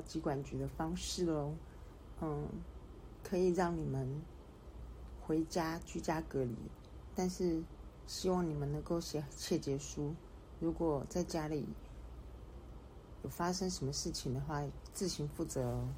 机管局的方式喽。嗯，可以让你们回家居家隔离，但是希望你们能够写切结书。如果在家里有发生什么事情的话，自行负责哦。